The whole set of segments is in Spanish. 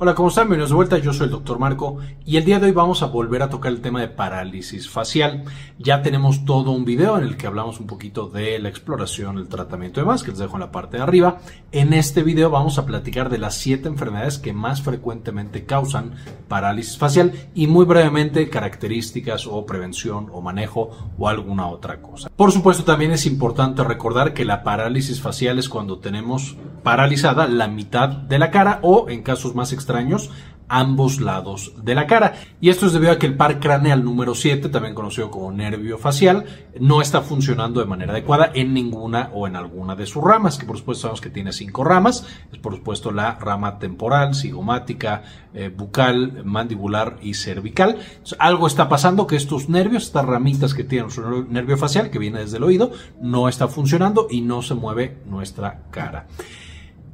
Hola, ¿cómo están? Bienvenidos de vuelta, yo soy el doctor Marco y el día de hoy vamos a volver a tocar el tema de parálisis facial. Ya tenemos todo un video en el que hablamos un poquito de la exploración, el tratamiento y demás, que les dejo en la parte de arriba. En este video vamos a platicar de las 7 enfermedades que más frecuentemente causan parálisis facial y muy brevemente características o prevención o manejo o alguna otra cosa. Por supuesto, también es importante recordar que la parálisis facial es cuando tenemos paralizada la mitad de la cara o en casos más extremos extraños ambos lados de la cara. Y esto es debido a que el par craneal número 7, también conocido como nervio facial, no está funcionando de manera adecuada en ninguna o en alguna de sus ramas, que por supuesto sabemos que tiene cinco ramas. Es por supuesto la rama temporal, cigomática, eh, bucal, mandibular y cervical. algo está pasando que estos nervios, estas ramitas que tiene su nervio facial, que viene desde el oído, no está funcionando y no se mueve nuestra cara.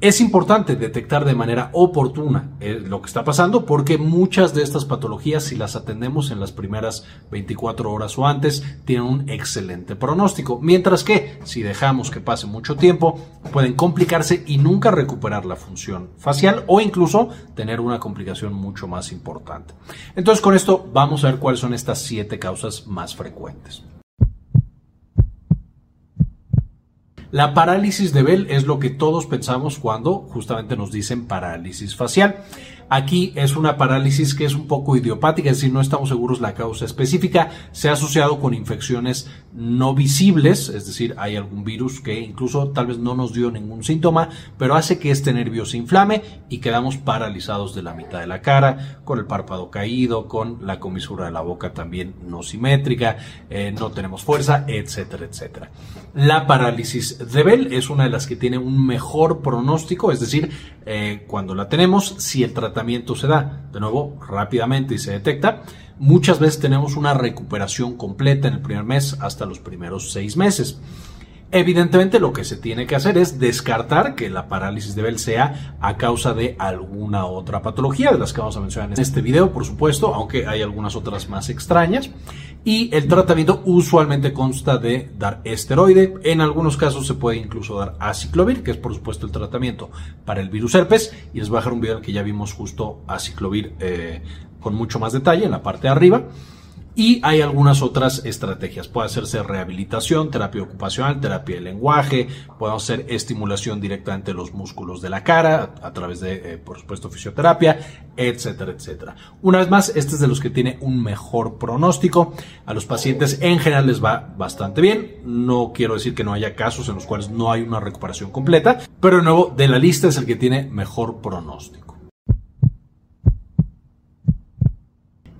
Es importante detectar de manera oportuna eh, lo que está pasando porque muchas de estas patologías, si las atendemos en las primeras 24 horas o antes, tienen un excelente pronóstico. Mientras que si dejamos que pase mucho tiempo, pueden complicarse y nunca recuperar la función facial o incluso tener una complicación mucho más importante. Entonces con esto vamos a ver cuáles son estas siete causas más frecuentes. La parálisis de Bell es lo que todos pensamos cuando justamente nos dicen parálisis facial. Aquí es una parálisis que es un poco idiopática, es decir, no estamos seguros la causa específica. Se ha asociado con infecciones no visibles, es decir, hay algún virus que incluso tal vez no nos dio ningún síntoma, pero hace que este nervio se inflame y quedamos paralizados de la mitad de la cara, con el párpado caído, con la comisura de la boca también no simétrica, eh, no tenemos fuerza, etcétera, etcétera. La parálisis de Bell es una de las que tiene un mejor pronóstico, es decir, eh, cuando la tenemos, si el tratamiento se da de nuevo rápidamente y se detecta, muchas veces tenemos una recuperación completa en el primer mes hasta los primeros seis meses. Evidentemente lo que se tiene que hacer es descartar que la parálisis de Bell sea a causa de alguna otra patología de las que vamos a mencionar en este video, por supuesto, aunque hay algunas otras más extrañas. Y el tratamiento usualmente consta de dar esteroide, en algunos casos se puede incluso dar aciclovir, que es por supuesto el tratamiento para el virus herpes, y les voy a dejar un video que ya vimos justo aciclovir eh, con mucho más detalle en la parte de arriba. Y hay algunas otras estrategias. Puede hacerse rehabilitación, terapia ocupacional, terapia de lenguaje, podemos hacer estimulación directamente de los músculos de la cara a, través de, eh, por supuesto, fisioterapia, etcétera, etcétera. Una vez más, este es de los que tiene un mejor pronóstico. A los pacientes en general les va bastante bien. No quiero decir que no haya casos en los cuales no hay una recuperación completa, pero de nuevo, de la lista es el que tiene mejor pronóstico.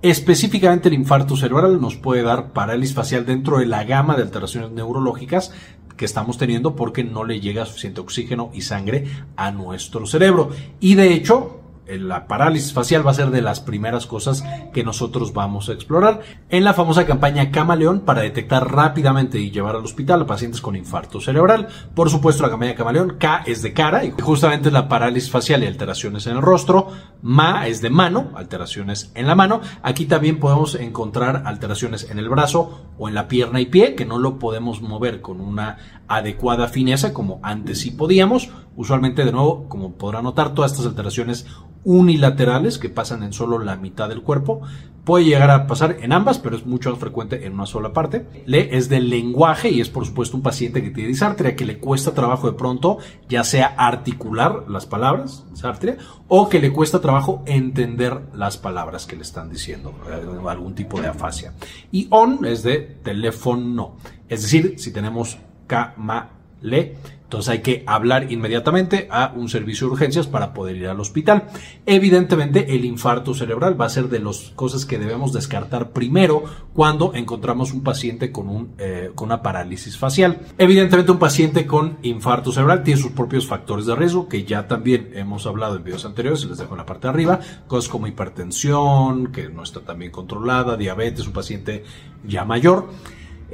Específicamente el infarto cerebral nos puede dar parálisis facial dentro de la gama de alteraciones neurológicas que estamos teniendo porque no le llega suficiente oxígeno y sangre a nuestro cerebro. Y de hecho, la parálisis facial va a ser de las primeras cosas que nosotros vamos a explorar en la famosa campaña Camaleón para detectar rápidamente y llevar al hospital a pacientes con infarto cerebral. Por supuesto, la campaña Camaleón, K es de cara y justamente la parálisis facial y alteraciones en el rostro. Ma es de mano, alteraciones en la mano. Aquí también podemos encontrar alteraciones en el brazo o en la pierna y pie que no lo podemos mover con una adecuada fineza como antes sí podíamos. Usualmente, de nuevo, como podrán notar, todas estas alteraciones unilaterales que pasan en solo la mitad del cuerpo. Puede llegar a pasar en ambas, pero es mucho más frecuente en una sola parte. Le es del lenguaje y es por supuesto un paciente que tiene disartria, que le cuesta trabajo de pronto, ya sea articular las palabras, disartria, o que le cuesta trabajo entender las palabras que le están diciendo, eh, algún tipo de afasia. Y on es de teléfono, es decir, si tenemos cama, le, entonces hay que hablar inmediatamente a un servicio de urgencias para poder ir al hospital. Evidentemente el infarto cerebral va a ser de las cosas que debemos descartar primero cuando encontramos un paciente con, un, eh, con una parálisis facial. Evidentemente un paciente con infarto cerebral tiene sus propios factores de riesgo que ya también hemos hablado en videos anteriores, les dejo en la parte de arriba, cosas como hipertensión, que no está tan bien controlada, diabetes, un paciente ya mayor.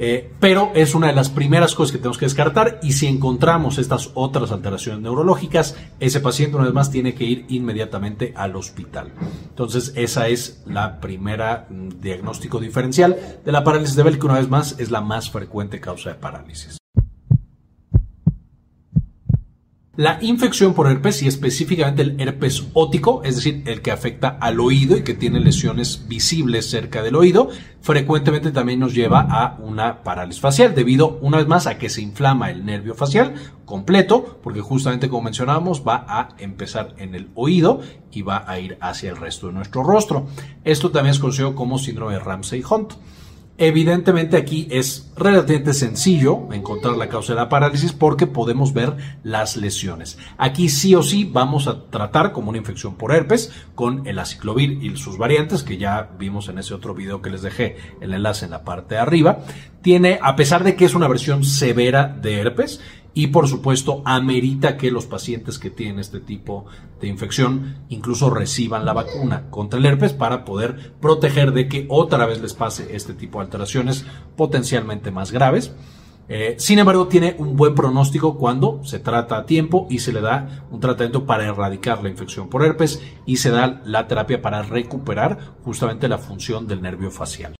Eh, pero es una de las primeras cosas que tenemos que descartar y si encontramos estas otras alteraciones neurológicas, ese paciente una vez más tiene que ir inmediatamente al hospital. Entonces esa es la primera mm, diagnóstico diferencial de la parálisis de Bell, que una vez más es la más frecuente causa de parálisis. La infección por herpes y específicamente el herpes ótico, es decir, el que afecta al oído y que tiene lesiones visibles cerca del oído, frecuentemente también nos lleva a una parálisis facial debido una vez más a que se inflama el nervio facial completo, porque justamente como mencionábamos va a empezar en el oído y va a ir hacia el resto de nuestro rostro. Esto también es conocido como síndrome de Ramsay-Hunt. Evidentemente aquí es relativamente sencillo encontrar la causa de la parálisis porque podemos ver las lesiones. Aquí sí o sí vamos a tratar como una infección por herpes con el aciclovir y sus variantes que ya vimos en ese otro video que les dejé el enlace en la parte de arriba. Tiene, a pesar de que es una versión severa de herpes, y por supuesto amerita que los pacientes que tienen este tipo de infección incluso reciban la vacuna contra el herpes para poder proteger de que otra vez les pase este tipo de alteraciones potencialmente más graves. Eh, sin embargo, tiene un buen pronóstico cuando se trata a tiempo y se le da un tratamiento para erradicar la infección por herpes y se da la terapia para recuperar justamente la función del nervio facial.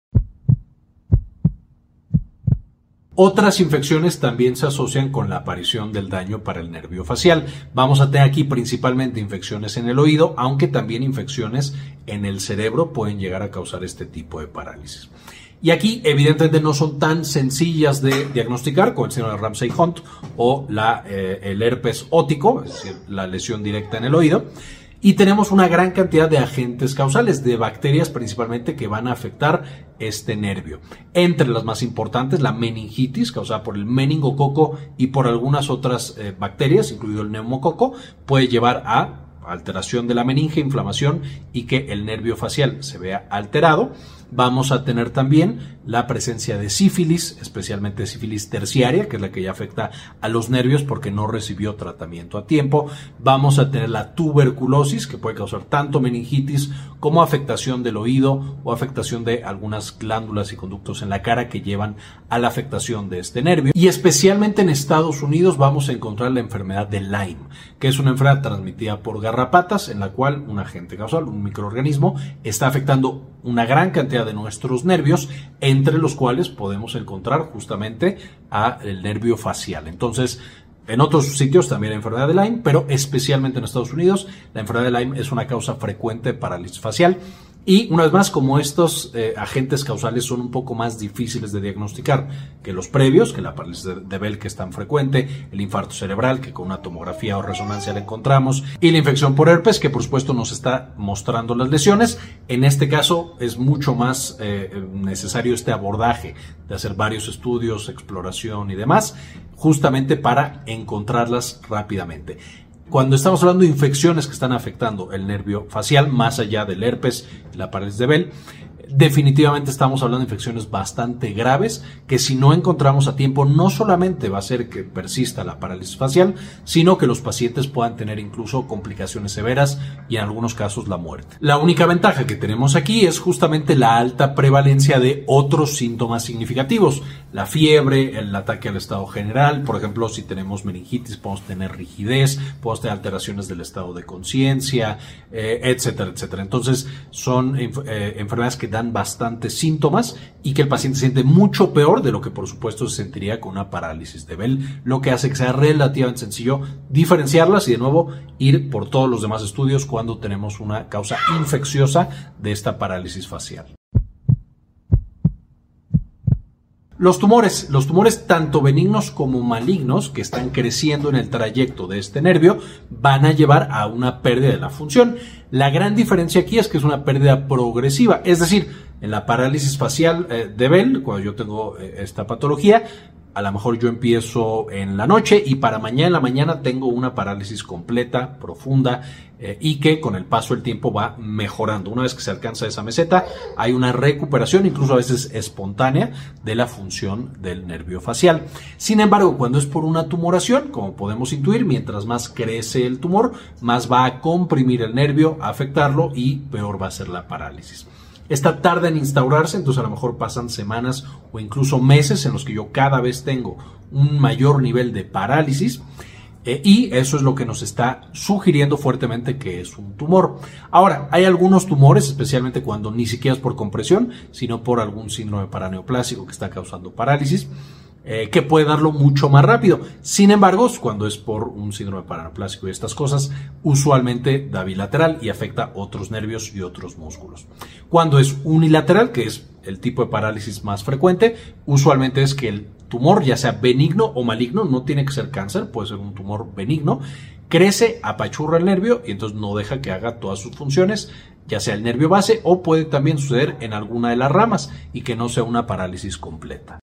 Otras infecciones también se asocian con la aparición del daño para el nervio facial. Vamos a tener aquí principalmente infecciones en el oído, aunque también infecciones en el cerebro pueden llegar a causar este tipo de parálisis. Y aquí evidentemente no son tan sencillas de diagnosticar como el síndrome de Ramsay-Hunt o la, eh, el herpes ótico, es decir, la lesión directa en el oído. Y tenemos una gran cantidad de agentes causales, de bacterias principalmente que van a afectar este nervio. Entre las más importantes, la meningitis, causada por el meningococo y por algunas otras eh, bacterias, incluido el neumococo, puede llevar a alteración de la meninge, inflamación y que el nervio facial se vea alterado. Vamos a tener también la presencia de sífilis, especialmente sífilis terciaria, que es la que ya afecta a los nervios porque no recibió tratamiento a tiempo. Vamos a tener la tuberculosis, que puede causar tanto meningitis como afectación del oído o afectación de algunas glándulas y conductos en la cara que llevan a la afectación de este nervio. Y especialmente en Estados Unidos vamos a encontrar la enfermedad de Lyme, que es una enfermedad transmitida por garrapatas, en la cual un agente causal, un microorganismo, está afectando una gran cantidad de nuestros nervios, entre los cuales podemos encontrar justamente a el nervio facial. Entonces, en otros sitios también hay enfermedad de Lyme, pero especialmente en Estados Unidos, la enfermedad de Lyme es una causa frecuente de parálisis facial y una vez más, como estos eh, agentes causales son un poco más difíciles de diagnosticar que los previos, que la parálisis de, Bell que es tan frecuente, el infarto cerebral que con una tomografía o resonancia la encontramos, y la infección por herpes que por supuesto nos está mostrando las lesiones, en este caso es mucho más eh, necesario este abordaje de hacer varios estudios, exploración y demás, justamente para encontrarlas rápidamente. Cuando estamos hablando de infecciones que están afectando el nervio facial, más allá del herpes, la parálisis de Bell, definitivamente estamos hablando de infecciones bastante graves que si no encontramos a tiempo no solamente va a hacer que persista la parálisis facial, sino que los pacientes puedan tener incluso complicaciones severas y en algunos casos la muerte. La única ventaja que tenemos aquí es justamente la alta prevalencia de otros síntomas significativos, la fiebre, el ataque al estado general, por ejemplo, si tenemos meningitis podemos tener rigidez, podemos tener alteraciones del estado de conciencia, eh, etcétera, etcétera. Entonces son eh, enfermedades que dan bastantes síntomas y que el paciente siente mucho peor de lo que por supuesto se sentiría con una parálisis de Bell, lo que hace que sea relativamente sencillo diferenciarlas y de nuevo ir por todos los demás estudios cuando tenemos una causa infecciosa de esta parálisis facial. Los tumores, los tumores tanto benignos como malignos que están creciendo en el trayecto de este nervio van a llevar a una pérdida de la función. La gran diferencia aquí es que es una pérdida progresiva, es decir, en la parálisis facial eh, de Bell, cuando yo tengo eh, esta patología, a lo mejor yo empiezo en la noche y para mañana en la mañana tengo una parálisis completa, profunda eh, y que con el paso del tiempo va mejorando. Una vez que se alcanza esa meseta, hay una recuperación, incluso a veces espontánea, de la función del nervio facial. Sin embargo, cuando es por una tumoración, como podemos intuir, mientras más crece el tumor, más va a comprimir el nervio, a afectarlo y peor va a ser la parálisis. Esta tarda en instaurarse, entonces a lo mejor pasan semanas o incluso meses en los que yo cada vez tengo un mayor nivel de parálisis. Eh, y eso es lo que nos está sugiriendo fuertemente que es un tumor. Ahora, hay algunos tumores, especialmente cuando ni siquiera es por compresión, sino por algún síndrome paraneoplásico que está causando parálisis, eh, que puede darlo mucho más rápido. Sin embargo, cuando es por un síndrome paranaplásico y estas cosas, usualmente da bilateral y afecta otros nervios y otros músculos. Cuando es unilateral, que es el tipo de parálisis más frecuente, usualmente es que el tumor, ya sea benigno o maligno, no tiene que ser cáncer, puede ser un tumor benigno, crece, apachurra el nervio y entonces no deja que haga todas sus funciones, ya sea el nervio base o puede también suceder en alguna de las ramas y que no sea una parálisis completa.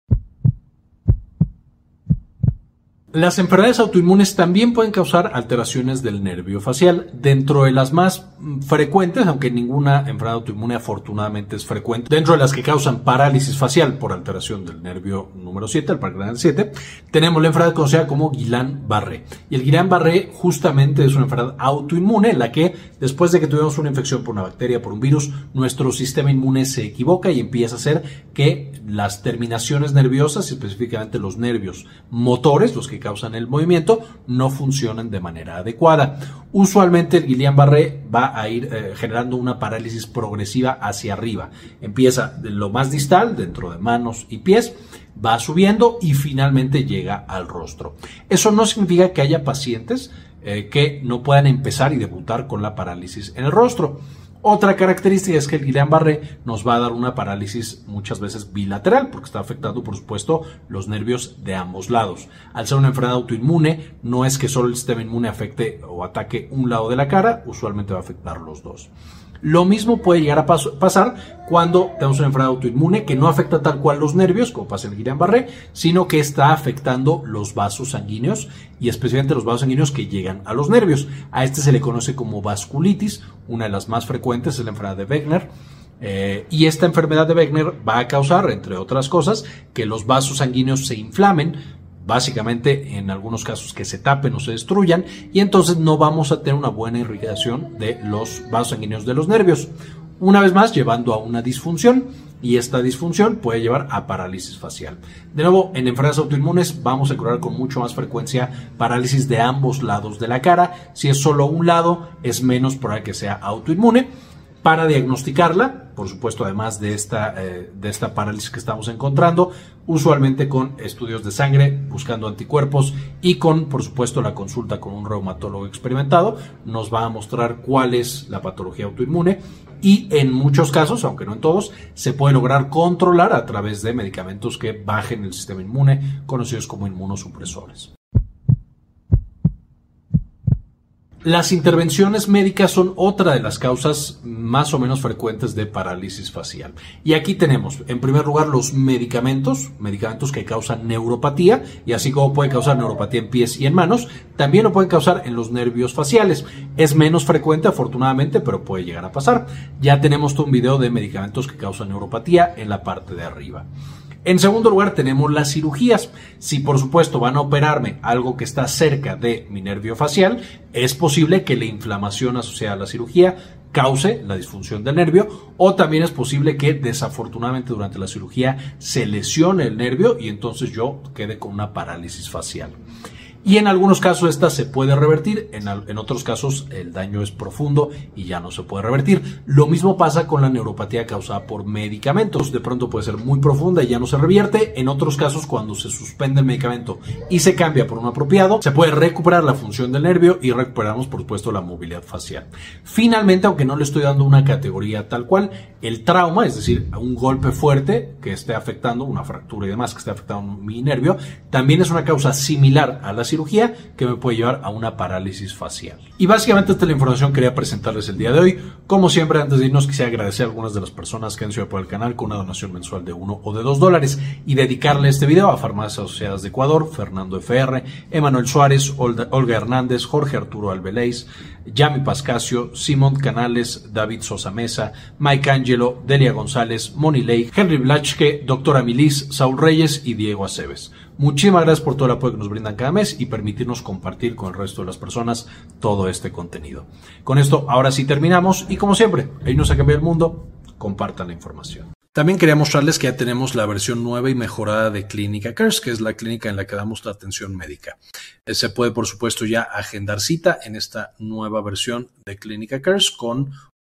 Las enfermedades autoinmunes también pueden causar alteraciones del nervio facial. Dentro de las más frecuentes, aunque ninguna enfermedad autoinmune afortunadamente es frecuente, dentro de las que causan parálisis facial por alteración del nervio número 7, el parque 7, tenemos la enfermedad conocida como Guillain-Barré. Y el Guillain-Barré justamente es una enfermedad autoinmune en la que después de que tuvimos una infección por una bacteria, por un virus, nuestro sistema inmune se equivoca y empieza a hacer que las terminaciones nerviosas, específicamente los nervios motores, los que causan el movimiento no funcionan de manera adecuada. Usualmente el Guillain-Barré va a ir eh, generando una parálisis progresiva hacia arriba. Empieza de lo más distal, dentro de manos y pies, va subiendo y finalmente llega al rostro. Eso no significa que haya pacientes eh, que no puedan empezar y debutar con la parálisis en el rostro. Otra característica es que el Guillain-Barré nos va a dar una parálisis muchas veces bilateral, porque está afectando, por supuesto, los nervios de ambos lados. Al ser una enfermedad autoinmune, no es que solo el sistema inmune afecte o ataque un lado de la cara, usualmente va a afectar los dos. Lo mismo puede llegar a pasar cuando tenemos una enfermedad autoinmune que no afecta tal cual los nervios, como pasa en Guillain-Barré, sino que está afectando los vasos sanguíneos y especialmente los vasos sanguíneos que llegan a los nervios. A este se le conoce como vasculitis, una de las más frecuentes es la enfermedad de Wegener. Eh, y esta enfermedad de Wegener va a causar, entre otras cosas, que los vasos sanguíneos se inflamen, básicamente en algunos casos que se tapen o se destruyan y entonces no vamos a tener una buena irrigación de los vasos sanguíneos de los nervios. Una vez más, llevando a una disfunción y esta disfunción puede llevar a parálisis facial. De nuevo, en enfermedades autoinmunes vamos a encontrar con mucho más frecuencia parálisis de ambos lados de la cara. Si es solo un lado, es menos probable que sea autoinmune para diagnosticarla, por supuesto, además de esta, eh, de esta parálisis que estamos encontrando, usualmente con estudios de sangre, buscando anticuerpos y con, por supuesto, la consulta con un reumatólogo experimentado, nos va a mostrar cuál es la patología autoinmune y en muchos casos, aunque no en todos, se puede lograr controlar a través de medicamentos que bajen el sistema inmune, conocidos como inmunosupresores. Las intervenciones médicas son otra de las causas más o menos frecuentes de parálisis facial. Y aquí tenemos, en primer lugar, los medicamentos, medicamentos que causan neuropatía, y así como puede causar neuropatía en pies y en manos, también lo pueden causar en los nervios faciales. Es menos frecuente, afortunadamente, pero puede llegar a pasar. Ya tenemos un video de medicamentos que causan neuropatía en la parte de arriba. En segundo lugar, tenemos las cirugías. Si por supuesto van a operarme algo que está cerca de mi nervio facial, es posible que la inflamación asociada a la cirugía cause la disfunción del nervio o también es posible que desafortunadamente durante la cirugía se lesione el nervio y entonces yo quede con una parálisis facial. Y en algunos casos esta se puede revertir, en, otros casos el daño es profundo y ya no se puede revertir. Lo mismo pasa con la neuropatía causada por medicamentos. De pronto puede ser muy profunda y ya no se revierte. En otros casos, cuando se suspende el medicamento y se cambia por un apropiado, se puede recuperar la función del nervio y recuperamos, por supuesto, la movilidad facial. Finalmente, aunque no le estoy dando una categoría tal cual, el trauma, es decir, un golpe fuerte que esté afectando, una fractura y demás que esté afectando mi nervio, también es una causa similar a la cirugía que me puede llevar a una parálisis facial. Y básicamente esta es la información que quería presentarles el día de hoy. Como siempre, antes de irnos, quisiera agradecer a algunas de las personas que han sido por el canal con una donación mensual de 1 o de 2 dólares y dedicarle este video a Farmacias Asociadas de Ecuador, Fernando FR, Emanuel Suárez, Olga Hernández, Jorge Arturo Albeléis, Yami Pascasio, Simón Canales, David Sosa Mesa, Mike Angelo, Delia González, Moni Ley, Henry Blachke, Doctora Milis, Saúl Reyes y Diego Aceves. Muchísimas gracias por todo el apoyo que nos brindan cada mes y permitirnos compartir con el resto de las personas todo este contenido. Con esto, ahora sí terminamos y como siempre, ahí nos ha cambiado el mundo, compartan la información. También quería mostrarles que ya tenemos la versión nueva y mejorada de Clínica Cares, que es la clínica en la que damos la atención médica. Eh, se puede, por supuesto, ya agendar cita en esta nueva versión de Clínica Cares con